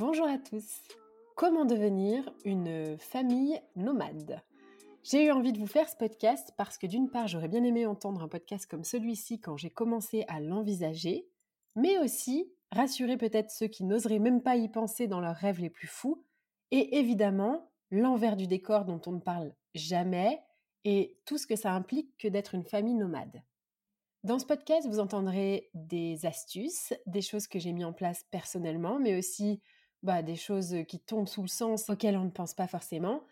Bonjour à tous Comment devenir une famille nomade? J'ai eu envie de vous faire ce podcast parce que d'une part, j'aurais bien aimé entendre un podcast comme celui-ci quand j'ai commencé à l'envisager, mais aussi rassurer peut-être ceux qui n'oseraient même pas y penser dans leurs rêves les plus fous, et évidemment l'envers du décor dont on ne parle jamais, et tout ce que ça implique que d'être une famille nomade. Dans ce podcast, vous entendrez des astuces, des choses que j'ai mis en place personnellement, mais aussi bah, des choses qui tombent sous le sens auxquelles on ne pense pas forcément,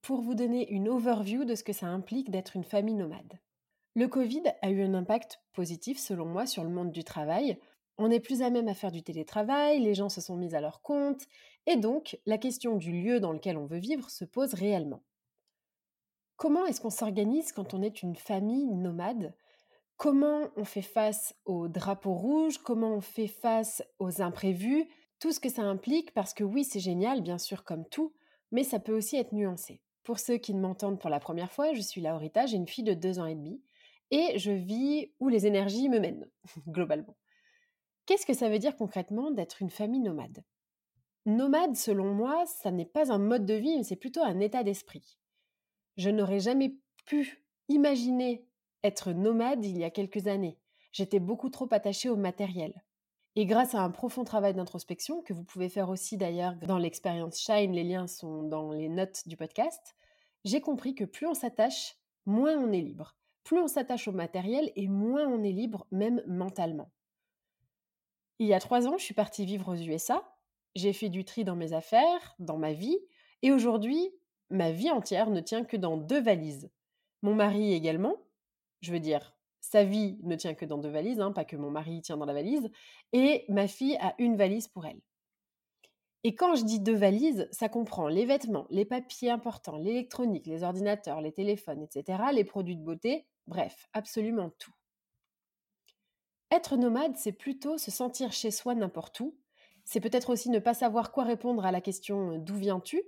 pour vous donner une overview de ce que ça implique d'être une famille nomade. Le Covid a eu un impact positif, selon moi, sur le monde du travail. On est plus à même à faire du télétravail, les gens se sont mis à leur compte, et donc la question du lieu dans lequel on veut vivre se pose réellement. Comment est-ce qu'on s'organise quand on est une famille nomade? Comment on fait face aux drapeaux rouges? Comment on fait face aux imprévus? Tout ce que ça implique, parce que oui, c'est génial, bien sûr, comme tout, mais ça peut aussi être nuancé. Pour ceux qui ne m'entendent pour la première fois, je suis Laurita, j'ai une fille de deux ans et demi, et je vis où les énergies me mènent, globalement. Qu'est-ce que ça veut dire concrètement d'être une famille nomade? Nomade, selon moi, ça n'est pas un mode de vie, mais c'est plutôt un état d'esprit. Je n'aurais jamais pu imaginer être nomade il y a quelques années. J'étais beaucoup trop attachée au matériel. Et grâce à un profond travail d'introspection, que vous pouvez faire aussi d'ailleurs dans l'expérience Shine, les liens sont dans les notes du podcast, j'ai compris que plus on s'attache, moins on est libre. Plus on s'attache au matériel et moins on est libre, même mentalement. Il y a trois ans, je suis partie vivre aux USA. J'ai fait du tri dans mes affaires, dans ma vie, et aujourd'hui, ma vie entière ne tient que dans deux valises. Mon mari également, je veux dire, sa vie ne tient que dans deux valises, hein, pas que mon mari tient dans la valise, et ma fille a une valise pour elle. Et quand je dis deux valises, ça comprend les vêtements, les papiers importants, l'électronique, les ordinateurs, les téléphones, etc., les produits de beauté, bref, absolument tout. Être nomade, c'est plutôt se sentir chez soi n'importe où. C'est peut-être aussi ne pas savoir quoi répondre à la question d'où viens-tu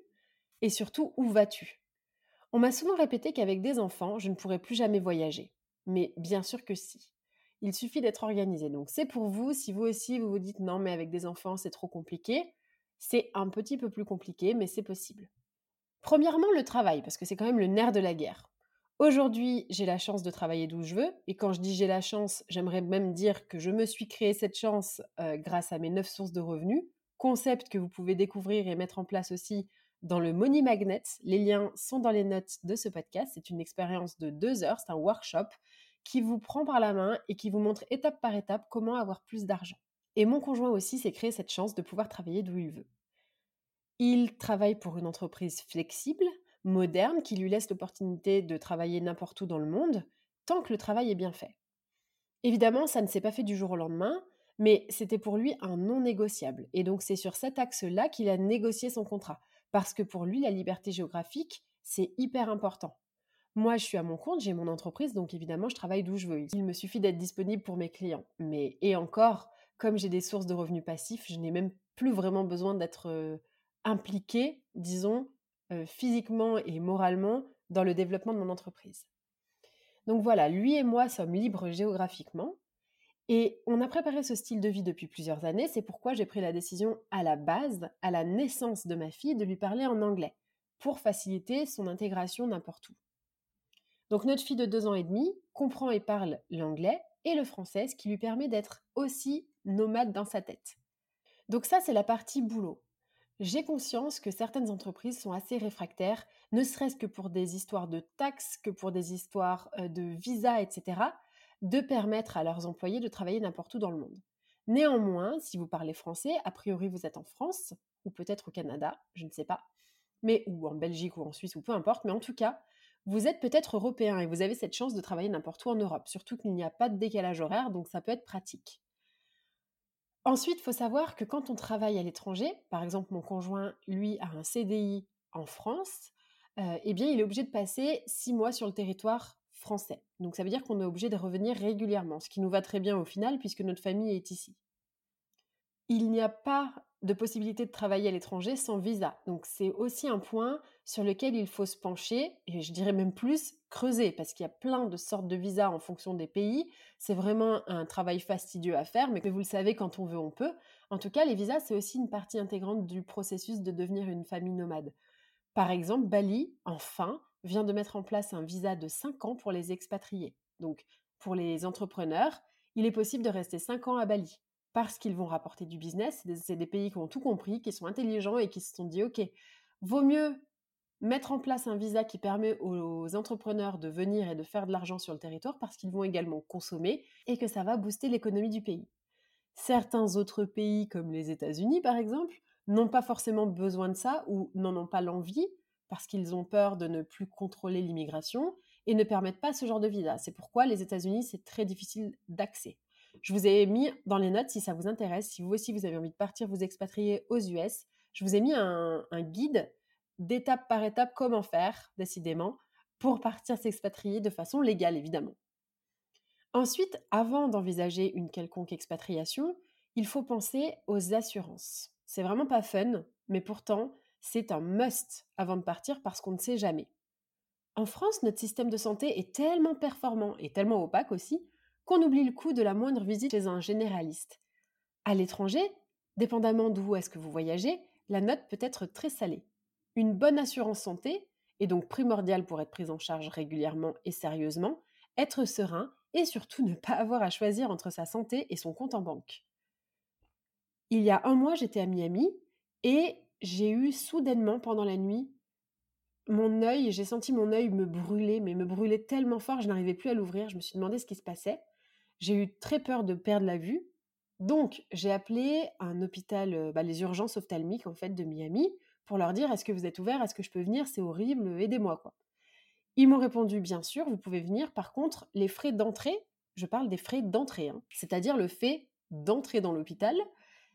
et surtout où vas-tu? On m'a souvent répété qu'avec des enfants, je ne pourrais plus jamais voyager. Mais bien sûr que si. Il suffit d'être organisé. Donc c'est pour vous, si vous aussi vous vous dites non mais avec des enfants c'est trop compliqué, c'est un petit peu plus compliqué mais c'est possible. Premièrement le travail, parce que c'est quand même le nerf de la guerre. Aujourd'hui, j'ai la chance de travailler d'où je veux, et quand je dis j'ai la chance, j'aimerais même dire que je me suis créé cette chance euh, grâce à mes neuf sources de revenus, concept que vous pouvez découvrir et mettre en place aussi dans le Money Magnet. Les liens sont dans les notes de ce podcast. C'est une expérience de deux heures, c'est un workshop qui vous prend par la main et qui vous montre étape par étape comment avoir plus d'argent. Et mon conjoint aussi s'est créé cette chance de pouvoir travailler d'où il veut. Il travaille pour une entreprise flexible, moderne, qui lui laisse l'opportunité de travailler n'importe où dans le monde, tant que le travail est bien fait. Évidemment, ça ne s'est pas fait du jour au lendemain, mais c'était pour lui un non négociable. Et donc c'est sur cet axe-là qu'il a négocié son contrat. Parce que pour lui, la liberté géographique, c'est hyper important. Moi, je suis à mon compte, j'ai mon entreprise, donc évidemment, je travaille d'où je veux. Il me suffit d'être disponible pour mes clients. Mais, et encore, comme j'ai des sources de revenus passifs, je n'ai même plus vraiment besoin d'être euh, impliquée, disons, euh, physiquement et moralement dans le développement de mon entreprise. Donc voilà, lui et moi sommes libres géographiquement. Et on a préparé ce style de vie depuis plusieurs années. C'est pourquoi j'ai pris la décision à la base, à la naissance de ma fille, de lui parler en anglais pour faciliter son intégration n'importe où. Donc notre fille de deux ans et demi comprend et parle l'anglais et le français, ce qui lui permet d'être aussi nomade dans sa tête. Donc ça, c'est la partie boulot. J'ai conscience que certaines entreprises sont assez réfractaires, ne serait-ce que pour des histoires de taxes, que pour des histoires de visa, etc., de permettre à leurs employés de travailler n'importe où dans le monde. Néanmoins, si vous parlez français, a priori vous êtes en France, ou peut-être au Canada, je ne sais pas, mais ou en Belgique ou en Suisse, ou peu importe, mais en tout cas, vous êtes peut-être européen et vous avez cette chance de travailler n'importe où en Europe, surtout qu'il n'y a pas de décalage horaire, donc ça peut être pratique. Ensuite, il faut savoir que quand on travaille à l'étranger, par exemple mon conjoint, lui, a un CDI en France, euh, eh bien il est obligé de passer six mois sur le territoire français. Donc ça veut dire qu'on est obligé de revenir régulièrement, ce qui nous va très bien au final puisque notre famille est ici. Il n'y a pas de possibilité de travailler à l'étranger sans visa. Donc c'est aussi un point sur lequel il faut se pencher, et je dirais même plus creuser, parce qu'il y a plein de sortes de visas en fonction des pays. C'est vraiment un travail fastidieux à faire, mais vous le savez, quand on veut, on peut. En tout cas, les visas, c'est aussi une partie intégrante du processus de devenir une famille nomade. Par exemple, Bali, enfin, vient de mettre en place un visa de 5 ans pour les expatriés. Donc, pour les entrepreneurs, il est possible de rester 5 ans à Bali parce qu'ils vont rapporter du business. C'est des, pays qui ont tout compris, qui sont intelligents et qui se sont dit, OK, vaut mieux mettre en place un visa qui permet aux entrepreneurs de venir et de faire de l'argent sur le territoire parce qu'ils vont également consommer et que ça va booster l'économie du pays. Certains autres pays, comme les États-Unis par exemple, n'ont pas forcément besoin de ça ou n'en ont pas l'envie parce qu'ils ont peur de ne plus contrôler l'immigration et ne permettent pas ce genre de visa. C'est pourquoi les États-Unis, c'est très difficile d'accès. Je vous ai mis dans les notes si ça vous intéresse, si vous aussi vous avez envie de partir vous expatrier aux US, je vous ai mis un, guide d'étape par étape comment faire, décidément, pour partir s'expatrier de façon légale, évidemment. Ensuite, avant d'envisager une quelconque expatriation, il faut penser aux assurances. C'est vraiment pas fun, mais pourtant, c'est un must avant de partir parce qu'on ne sait jamais. En France, notre système de santé est tellement performant et tellement opaque aussi qu'on oublie le coût de la moindre visite chez un généraliste. À l'étranger, dépendamment d'où est-ce que vous voyagez, la note peut être très salée. Une bonne assurance santé est donc primordiale pour être prise en charge régulièrement et sérieusement, être serein et surtout ne pas avoir à choisir entre sa santé et son compte en banque. Il y a un mois, j'étais à Miami et j'ai eu soudainement pendant la nuit mon œil, j'ai senti mon œil me brûler, mais me brûler tellement fort, je n'arrivais plus à l'ouvrir. Je me suis demandé ce qui se passait. J'ai eu très peur de perdre la vue. Donc, j'ai appelé un hôpital, bah, les urgences ophtalmiques en fait de Miami, pour leur dire est-ce que vous êtes ouvert, est-ce que je peux venir, c'est horrible, aidez-moi quoi. Ils m'ont répondu bien sûr, vous pouvez venir. Par contre, les frais d'entrée, je parle des frais d'entrée, hein, c'est-à-dire le fait d'entrer dans l'hôpital,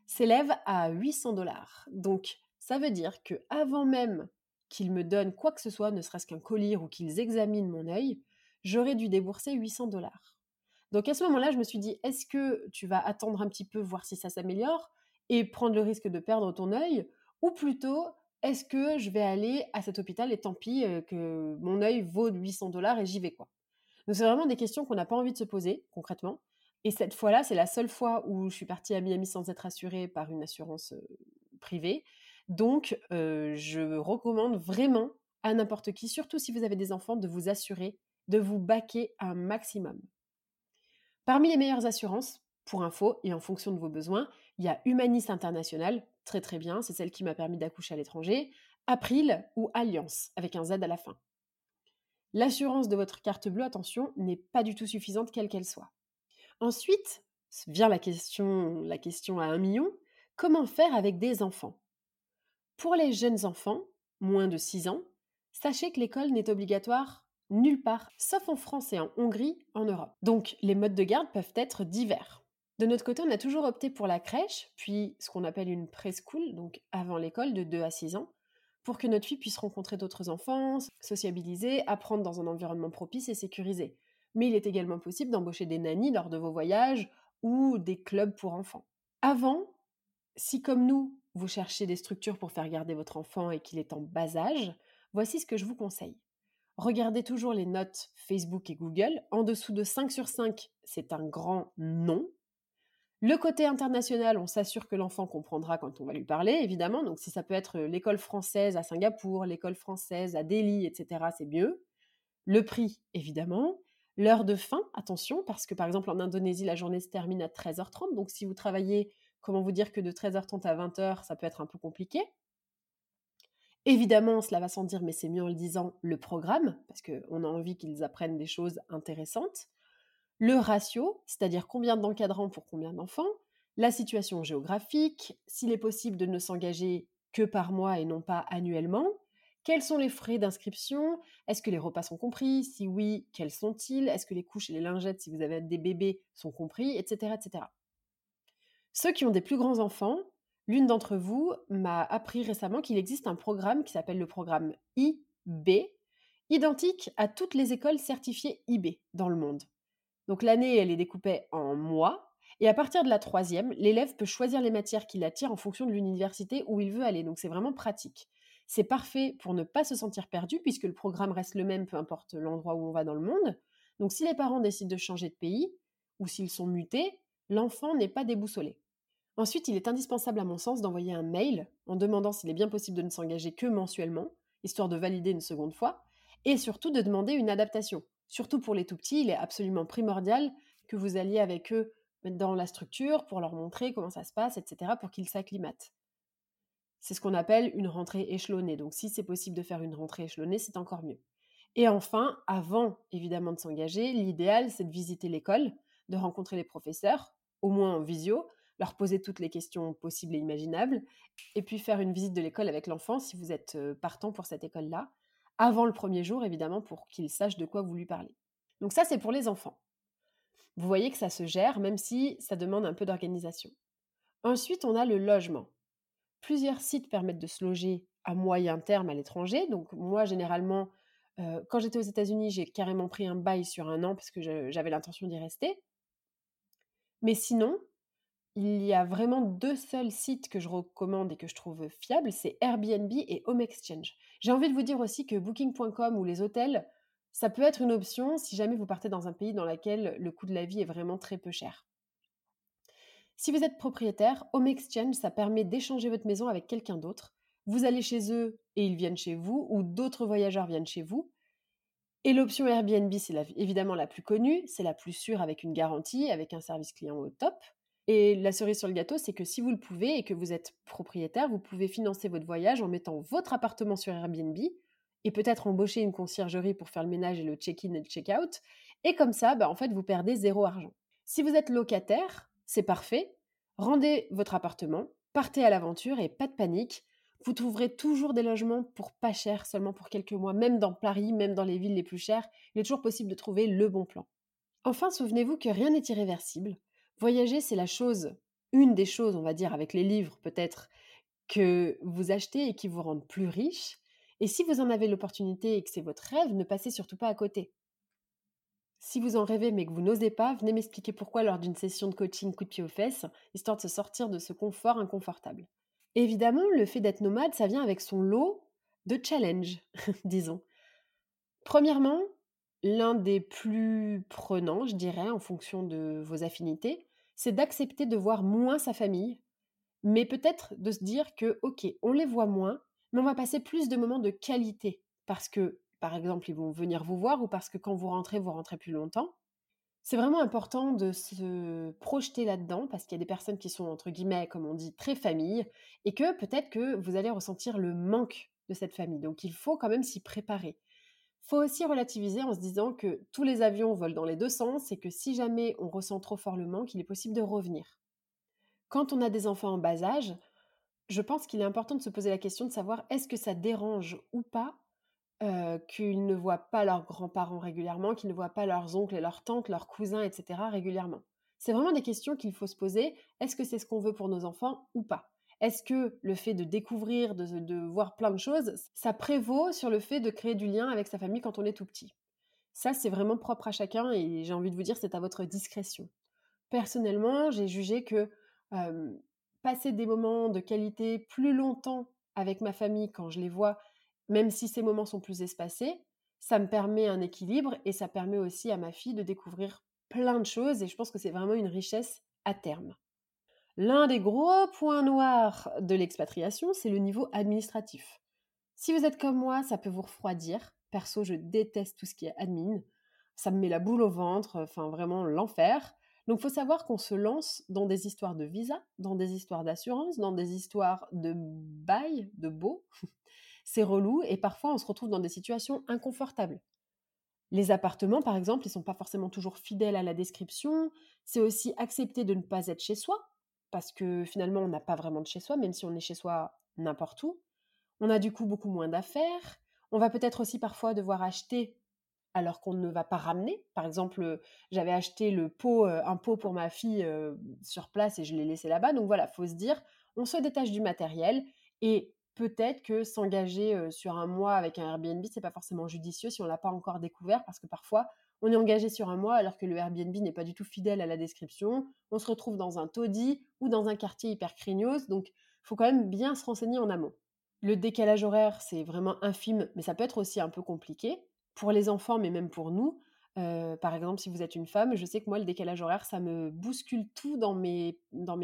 s'élève à 800 dollars. Donc, ça veut dire que avant même qu'ils me donnent quoi que ce soit, ne serait-ce qu'un collier ou qu'ils examinent mon œil, j'aurais dû débourser 800 dollars. Donc à ce moment-là, je me suis dit, est-ce que tu vas attendre un petit peu, voir si ça s'améliore, et prendre le risque de perdre ton œil, ou plutôt, est-ce que je vais aller à cet hôpital et tant pis euh, que mon œil vaut 800 dollars et j'y vais quoi? Donc c'est vraiment des questions qu'on n'a pas envie de se poser concrètement. Et cette fois-là, c'est la seule fois où je suis partie à Miami sans être assurée par une assurance euh, privée. Donc, je recommande vraiment à n'importe qui, surtout si vous avez des enfants, de vous assurer de vous baquer un maximum. Parmi les meilleures assurances, pour info et en fonction de vos besoins, il y a Humanis International, très très bien, c'est celle qui m'a permis d'accoucher à l'étranger, April ou Alliance, avec un Z à la fin. L'assurance de votre carte bleue, attention, n'est pas du tout suffisante quelle qu'elle soit. Ensuite, vient la question, la question à un million, comment faire avec des enfants? Pour les jeunes enfants, moins de 6 ans, sachez que l'école n'est obligatoire nulle part, sauf en France et en Hongrie, en Europe. Donc les modes de garde peuvent être divers. De notre côté, on a toujours opté pour la crèche, puis ce qu'on appelle une preschool, donc avant l'école, de 2 à 6 ans, pour que notre fille puisse rencontrer d'autres enfants, sociabiliser, apprendre dans un environnement propice et sécurisé. Mais il est également possible d'embaucher des nannies lors de vos voyages ou des clubs pour enfants. Avant, si comme nous, vous cherchez des structures pour faire garder votre enfant et qu'il est en bas âge, voici ce que je vous conseille. Regardez toujours les notes Facebook et Google. En dessous de 5 sur 5, c'est un grand non. Le côté international, on s'assure que l'enfant comprendra quand on va lui parler, évidemment. Donc si ça peut être l'école française à Singapour, l'école française à Delhi, etc., c'est mieux. Le prix, évidemment. L'heure de fin, attention, parce que par exemple en Indonésie, la journée se termine à 13h30. Donc si vous travaillez, comment vous dire que de 13h30 à 20h, ça peut être un peu compliqué. Évidemment, cela va sans dire, mais c'est mieux en le disant, le programme, parce qu'on a envie qu'ils apprennent des choses intéressantes. Le ratio, c'est-à-dire combien d'encadrants pour combien d'enfants. La situation géographique, s'il est possible de ne s'engager que par mois et non pas annuellement. Quels sont les frais d'inscription? Est-ce que les repas sont compris? Si oui, quels sont-ils? Est-ce que les couches et les lingettes, si vous avez des bébés, sont compris? Etc. etc. Ceux qui ont des plus grands enfants, l'une d'entre vous m'a appris récemment qu'il existe un programme qui s'appelle le programme IB, identique à toutes les écoles certifiées IB dans le monde. Donc l'année, elle est découpée en mois, et à partir de la troisième, l'élève peut choisir les matières qui l'attirent en fonction de l'université où il veut aller. Donc c'est vraiment pratique. C'est parfait pour ne pas se sentir perdu puisque le programme reste le même peu importe l'endroit où on va dans le monde. Donc si les parents décident de changer de pays ou s'ils sont mutés, l'enfant n'est pas déboussolé. Ensuite, il est indispensable à mon sens d'envoyer un mail en demandant s'il est bien possible de ne s'engager que mensuellement, histoire de valider une seconde fois, et surtout de demander une adaptation. Surtout pour les tout petits, il est absolument primordial que vous alliez avec eux dans la structure pour leur montrer comment ça se passe, etc., pour qu'ils s'acclimatent. C'est ce qu'on appelle une rentrée échelonnée. Donc si c'est possible de faire une rentrée échelonnée, c'est encore mieux. Et enfin, avant évidemment de s'engager, l'idéal c'est de visiter l'école, de rencontrer les professeurs, au moins en visio, leur poser toutes les questions possibles et imaginables, et puis faire une visite de l'école avec l'enfant si vous êtes partant pour cette école-là, avant le premier jour évidemment pour qu'il sache de quoi vous lui parlez. Donc ça c'est pour les enfants. Vous voyez que ça se gère même si ça demande un peu d'organisation. Ensuite on a le logement. Plusieurs sites permettent de se loger à moyen terme à l'étranger. Donc moi, généralement, quand j'étais aux États-Unis, j'ai carrément pris un bail sur un an parce que j'avais l'intention d'y rester. Mais sinon, il y a vraiment deux seuls sites que je recommande et que je trouve fiables, c'est Airbnb et Home Exchange. J'ai envie de vous dire aussi que Booking.com ou les hôtels, ça peut être une option si jamais vous partez dans un pays dans lequel le coût de la vie est vraiment très peu cher. Si vous êtes propriétaire, Home Exchange, ça permet d'échanger votre maison avec quelqu'un d'autre. Vous allez chez eux et ils viennent chez vous, ou d'autres voyageurs viennent chez vous. Et l'option Airbnb, c'est évidemment la plus connue, c'est la plus sûre avec une garantie, avec un service client au top. Et la cerise sur le gâteau, c'est que si vous le pouvez et que vous êtes propriétaire, vous pouvez financer votre voyage en mettant votre appartement sur Airbnb et peut-être embaucher une conciergerie pour faire le ménage et le check-in et le check-out. Et comme ça, bah, en fait, vous perdez zéro argent. Si vous êtes locataire, c'est parfait. Rendez votre appartement, partez à l'aventure et pas de panique. Vous trouverez toujours des logements pour pas cher, seulement pour quelques mois, même dans Paris, même dans les villes les plus chères. Il est toujours possible de trouver le bon plan. Enfin, souvenez-vous que rien n'est irréversible. Voyager, c'est la chose, une des choses, on va dire, avec les livres peut-être, que vous achetez et qui vous rendent plus riche. Et si vous en avez l'opportunité et que c'est votre rêve, ne passez surtout pas à côté. Si vous en rêvez mais que vous n'osez pas, venez m'expliquer pourquoi lors d'une session de coaching coup de pied aux fesses, histoire de se sortir de ce confort inconfortable. Évidemment, le fait d'être nomade, ça vient avec son lot de challenges, disons. Premièrement, l'un des plus prenants, je dirais, en fonction de vos affinités, c'est d'accepter de voir moins sa famille, mais peut-être de se dire que, ok, on les voit moins, mais on va passer plus de moments de qualité, parce que par exemple, ils vont venir vous voir ou parce que quand vous rentrez, vous rentrez plus longtemps. C'est vraiment important de se projeter là-dedans parce qu'il y a des personnes qui sont, entre guillemets, comme on dit, très famille et que peut-être que vous allez ressentir le manque de cette famille. Donc il faut quand même s'y préparer. Faut aussi relativiser en se disant que tous les avions volent dans les deux sens et que si jamais on ressent trop fort le manque, il est possible de revenir. Quand on a des enfants en bas âge, je pense qu'il est important de se poser la question de savoir est-ce que ça dérange ou pas euh, qu'ils ne voient pas leurs grands-parents régulièrement, qu'ils ne voient pas leurs oncles et leurs tantes, leurs cousins, etc. régulièrement. C'est vraiment des questions qu'il faut se poser. Est-ce que c'est ce qu'on veut pour nos enfants ou pas? Est-ce que le fait de découvrir, de, voir plein de choses, ça prévaut sur le fait de créer du lien avec sa famille quand on est tout petit? Ça, c'est vraiment propre à chacun et j'ai envie de vous dire, c'est à votre discrétion. Personnellement, j'ai jugé que passer des moments de qualité plus longtemps avec ma famille quand je les vois, même si ces moments sont plus espacés, ça me permet un équilibre et ça permet aussi à ma fille de découvrir plein de choses et je pense que c'est vraiment une richesse à terme. L'un des gros points noirs de l'expatriation, c'est le niveau administratif. Si vous êtes comme moi, ça peut vous refroidir. Perso, je déteste tout ce qui est admin. Ça me met la boule au ventre, enfin vraiment l'enfer. Donc, faut savoir qu'on se lance dans des histoires de visa, dans des histoires d'assurance, dans des histoires de bail, de beau. C'est relou et parfois on se retrouve dans des situations inconfortables. Les appartements, par exemple, ils ne sont pas forcément toujours fidèles à la description. C'est aussi accepter de ne pas être chez soi, parce que finalement, on n'a pas vraiment de chez soi, même si on est chez soi n'importe où. On a du coup beaucoup moins d'affaires. On va peut-être aussi parfois devoir acheter alors qu'on ne va pas ramener. Par exemple, j'avais acheté le pot, un pot pour ma fille sur place et je l'ai laissé là-bas. Donc voilà, faut se dire, on se détache du matériel et peut-être que s'engager sur un mois avec un Airbnb, c'est pas forcément judicieux si on l'a pas encore découvert parce que parfois on est engagé sur un mois alors que le Airbnb n'est pas du tout fidèle à la description. On se retrouve dans un taudis ou dans un quartier hyper craignos. Donc, il faut quand même bien se renseigner en amont. Le décalage horaire, c'est vraiment infime, mais ça peut être aussi un peu compliqué pour les enfants, mais même pour nous. par exemple, si vous êtes une femme, je sais que moi, le décalage horaire, ça me bouscule tout dans mes,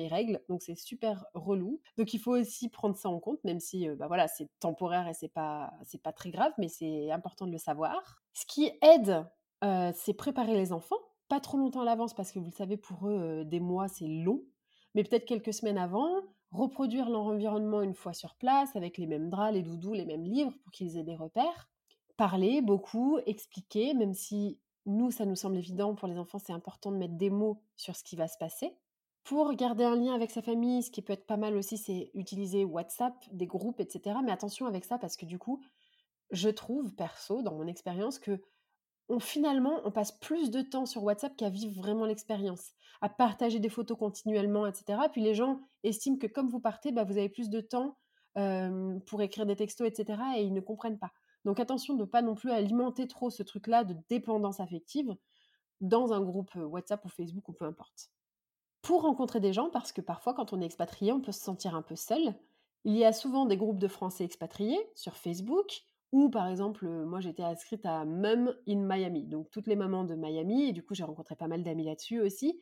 règles, donc c'est super relou. Donc il faut aussi prendre ça en compte, même si bah voilà, c'est temporaire et c'est pas, c'est pas très grave, mais c'est important de le savoir. Ce qui aide, c'est préparer les enfants, pas trop longtemps à l'avance, parce que vous le savez, pour eux, des mois, c'est long, mais peut-être quelques semaines avant, reproduire leur environnement une fois sur place, avec les mêmes draps, les doudous, les mêmes livres, pour qu'ils aient des repères parler beaucoup, expliquer, même si nous, ça nous semble évident, pour les enfants, c'est important de mettre des mots sur ce qui va se passer. Pour garder un lien avec sa famille, ce qui peut être pas mal aussi, c'est utiliser WhatsApp, des groupes, etc. Mais attention avec ça, parce que du coup, je trouve, perso, dans mon expérience, que on, finalement, on passe plus de temps sur WhatsApp qu'à vivre vraiment l'expérience, à partager des photos continuellement, etc. Puis les gens estiment que comme vous partez, bah, vous avez plus de temps pour écrire des textos, etc. Et ils ne comprennent pas. Donc attention de ne pas non plus alimenter trop ce truc-là de dépendance affective dans un groupe WhatsApp ou Facebook ou peu importe. Pour rencontrer des gens, parce que parfois quand on est expatrié, on peut se sentir un peu seul, il y a souvent des groupes de Français expatriés sur Facebook, ou par exemple, moi j'étais inscrite à Mum in Miami, donc toutes les mamans de Miami, et du coup j'ai rencontré pas mal d'amis là-dessus aussi.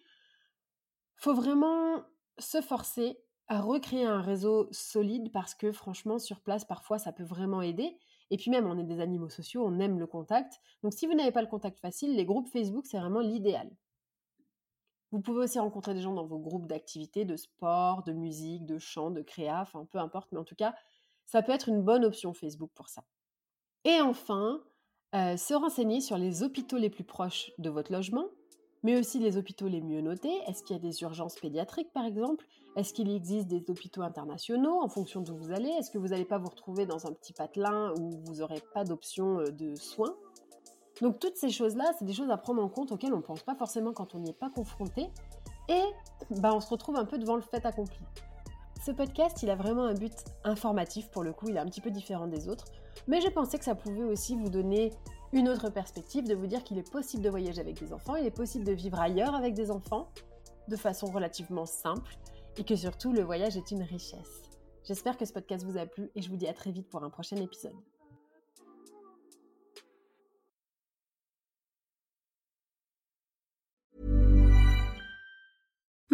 Faut vraiment se forcer à recréer un réseau solide parce que franchement, sur place, parfois ça peut vraiment aider. Et puis même, on est des animaux sociaux, on aime le contact. Donc si vous n'avez pas le contact facile, les groupes Facebook, c'est vraiment l'idéal. Vous pouvez aussi rencontrer des gens dans vos groupes d'activités, de sport, de musique, de chant, de créa, enfin peu importe, mais en tout cas, ça peut être une bonne option Facebook pour ça. Et enfin, euh, se renseigner sur les hôpitaux les plus proches de votre logement, mais aussi les hôpitaux les mieux notés. Est-ce qu'il y a des urgences pédiatriques, par exemple? Est-ce qu'il existe des hôpitaux internationaux en fonction d'où vous allez? Est-ce que vous n'allez pas vous retrouver dans un petit patelin où vous n'aurez pas d'option euh, de soins? Donc toutes ces choses-là, c'est des choses à prendre en compte auxquelles on ne pense pas forcément quand on n'y est pas confronté. Et bah, on se retrouve un peu devant le fait accompli. Ce podcast, il a vraiment un but informatif pour le coup, il est un petit peu différent des autres, mais j'ai pensé que ça pouvait aussi vous donner une autre perspective, de vous dire qu'il est possible de voyager avec des enfants, il est possible de vivre ailleurs avec des enfants de façon relativement simple et que surtout le voyage est une richesse. J'espère que ce podcast vous a plu et je vous dis à très vite pour un prochain épisode.